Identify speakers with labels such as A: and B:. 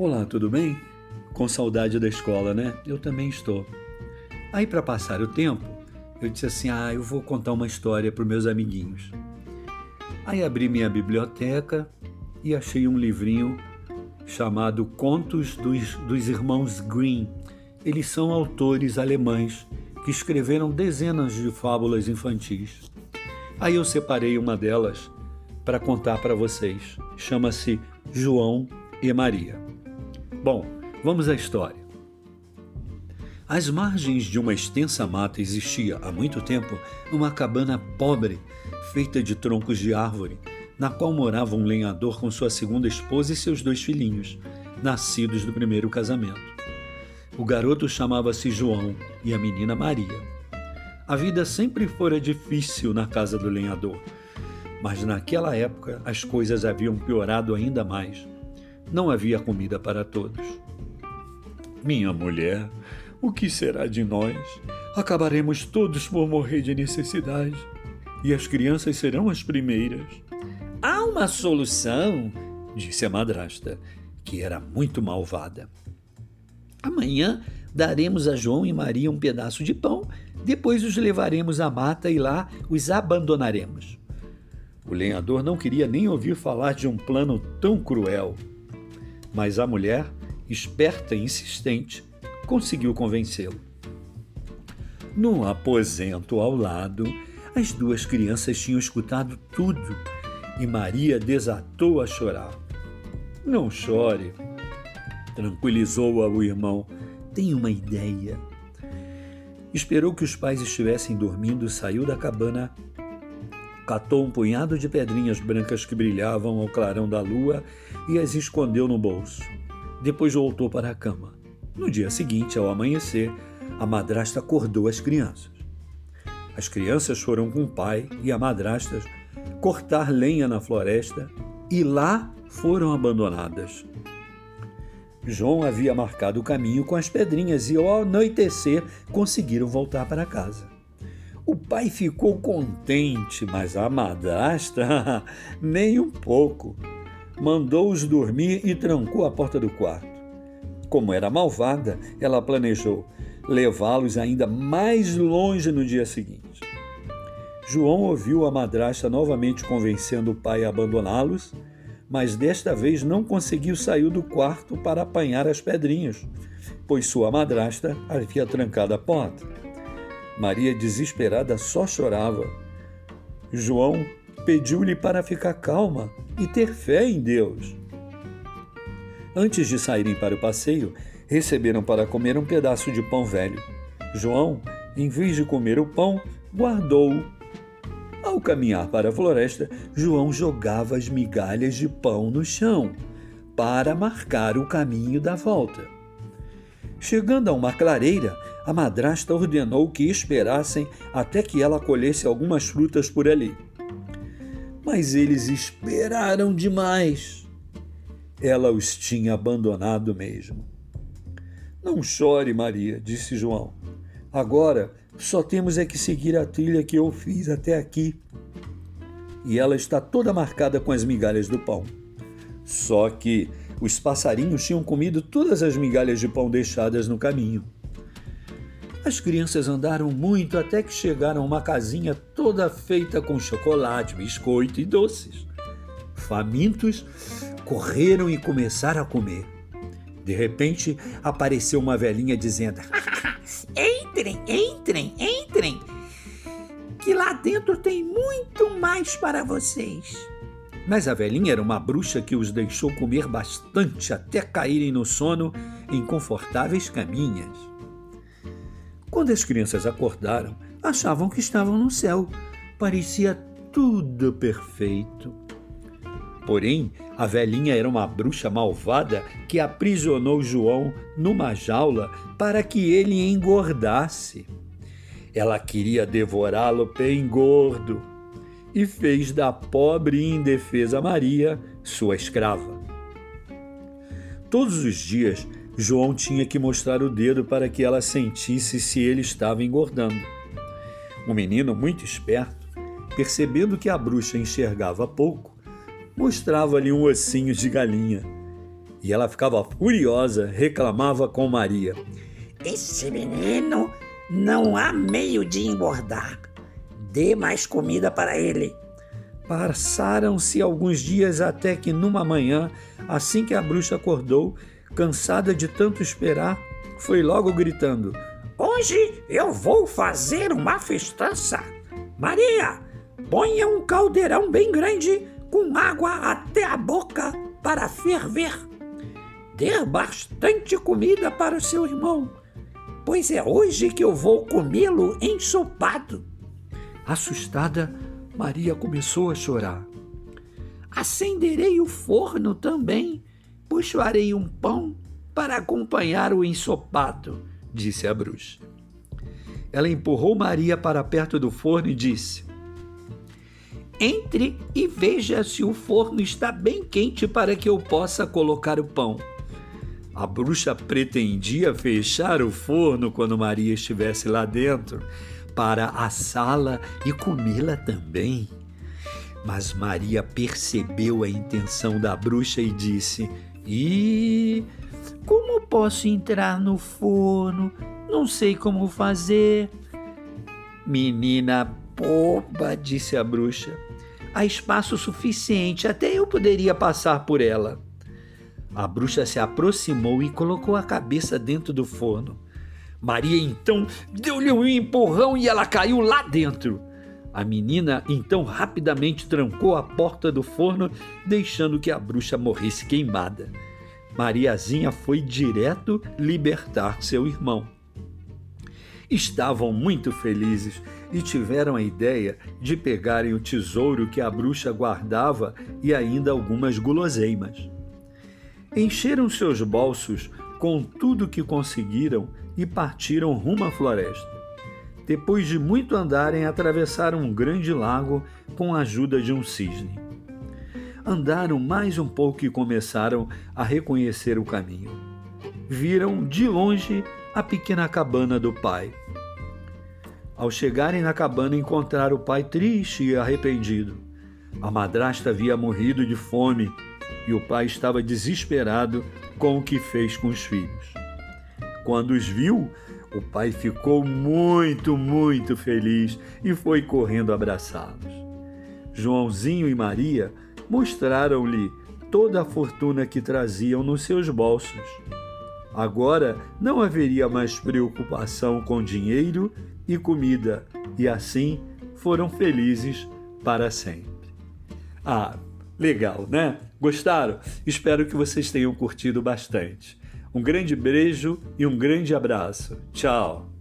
A: Olá, tudo bem? Com saudade da escola, né? Eu também estou. Aí, para passar o tempo, eu disse assim: ah, eu vou contar uma história para os meus amiguinhos. Aí abri minha biblioteca e achei um livrinho chamado Contos dos, dos Irmãos Grimm. Eles são autores alemães que escreveram dezenas de fábulas infantis. Aí eu separei uma delas para contar para vocês. Chama-se João e Maria. Bom, vamos à história. Às margens de uma extensa mata existia, há muito tempo, uma cabana pobre, feita de troncos de árvore, na qual morava um lenhador com sua segunda esposa e seus dois filhinhos, nascidos do primeiro casamento. O garoto chamava-se João e a menina Maria. A vida sempre fora difícil na casa do lenhador, mas naquela época as coisas haviam piorado ainda mais não havia comida para todos. Minha mulher, o que será de nós? Acabaremos todos por morrer de necessidade e as crianças serão as primeiras. Há uma solução, disse a madrasta, que era muito malvada. Amanhã daremos a João e Maria um pedaço de pão, depois os levaremos à mata e lá os abandonaremos. O lenhador não queria nem ouvir falar de um plano tão cruel. Mas a mulher, esperta e insistente, conseguiu convencê-lo. No aposento ao lado, as duas crianças tinham escutado tudo e Maria desatou a chorar. Não chore, tranquilizou-a o irmão. Tem uma ideia. Esperou que os pais estivessem dormindo, saiu da cabana, catou um punhado de pedrinhas brancas que brilhavam ao clarão da lua e as escondeu no bolso. Depois voltou para a cama. No dia seguinte, ao amanhecer, a madrasta acordou as crianças. As crianças foram com o pai e a madrasta cortar lenha na floresta e lá foram abandonadas. João havia marcado o caminho com as pedrinhas e, ao anoitecer, conseguiram voltar para casa. O pai ficou contente, mas a madrasta nem um pouco mandou-os dormir e trancou a porta do quarto. Como era malvada, ela planejou levá-los ainda mais longe no dia seguinte. João ouviu a madrasta novamente convencendo o pai a abandoná-los, mas desta vez não conseguiu sair do quarto para apanhar as pedrinhas, pois sua madrasta havia trancado a porta. Maria, desesperada, só chorava. João pediu-lhe para ficar calma e ter fé em Deus. Antes de saírem para o passeio, receberam para comer um pedaço de pão velho. João, em vez de comer o pão, guardou-o. Ao caminhar para a floresta, João jogava as migalhas de pão no chão para marcar o caminho da volta. Chegando a uma clareira, a madrasta ordenou que esperassem até que ela colhesse algumas frutas por ali mas eles esperaram demais. Ela os tinha abandonado mesmo. Não chore, Maria, disse João. Agora só temos é que seguir a trilha que eu fiz até aqui. E ela está toda marcada com as migalhas do pão. Só que os passarinhos tinham comido todas as migalhas de pão deixadas no caminho. As crianças andaram muito até que chegaram a uma casinha toda feita com chocolate, biscoito e doces. Famintos, correram e começaram a comer. De repente, apareceu uma velhinha dizendo: Entrem, entrem, entrem, que lá dentro tem muito mais para vocês. Mas a velhinha era uma bruxa que os deixou comer bastante até caírem no sono em confortáveis caminhas. Quando as crianças acordaram, achavam que estavam no céu. Parecia tudo perfeito. Porém, a velhinha era uma bruxa malvada que aprisionou João numa jaula para que ele engordasse. Ela queria devorá-lo bem gordo e fez da pobre e indefesa Maria sua escrava. Todos os dias, João tinha que mostrar o dedo para que ela sentisse se ele estava engordando. O menino, muito esperto, percebendo que a bruxa enxergava pouco, mostrava-lhe um ossinho de galinha. e ela ficava furiosa, reclamava com Maria:
B: Esse menino não há meio de engordar. Dê mais comida para ele.
A: Passaram-se alguns dias até que, numa manhã, assim que a bruxa acordou, cansada de tanto esperar, foi logo gritando:
B: Hoje eu vou fazer uma festança. Maria, ponha um caldeirão bem grande com água até a boca para ferver. Dê bastante comida para o seu irmão, pois é hoje que eu vou comê-lo ensopado.
A: Assustada, Maria começou a chorar.
B: Acenderei o forno também, pois farei um pão para acompanhar o ensopado, disse a bruxa.
A: Ela empurrou Maria para perto do forno e disse:
B: Entre e veja se o forno está bem quente para que eu possa colocar o pão.
A: A bruxa pretendia fechar o forno quando Maria estivesse lá dentro, para assá-la e comê-la também. Mas Maria percebeu a intenção da bruxa e disse: E como posso entrar no forno? Não sei como fazer.
B: Menina boba, disse a bruxa. Há espaço suficiente, até eu poderia passar por ela.
A: A bruxa se aproximou e colocou a cabeça dentro do forno. Maria então deu-lhe um empurrão e ela caiu lá dentro. A menina então rapidamente trancou a porta do forno, deixando que a bruxa morresse queimada. Mariazinha foi direto libertar seu irmão. Estavam muito felizes e tiveram a ideia de pegarem o tesouro que a bruxa guardava e ainda algumas guloseimas. Encheram seus bolsos com tudo que conseguiram e partiram rumo à floresta. Depois de muito andarem, atravessaram um grande lago com a ajuda de um cisne. Andaram mais um pouco e começaram a reconhecer o caminho. Viram de longe a pequena cabana do pai. Ao chegarem na cabana, encontraram o pai triste e arrependido. A madrasta havia morrido de fome e o pai estava desesperado com o que fez com os filhos. Quando os viu, o pai ficou muito, muito feliz e foi correndo abraçá-los. Joãozinho e Maria mostraram-lhe toda a fortuna que traziam nos seus bolsos. Agora não haveria mais preocupação com dinheiro e comida, e assim foram felizes para sempre. Ah, legal, né? Gostaram? Espero que vocês tenham curtido bastante. Um grande beijo e um grande abraço. Tchau!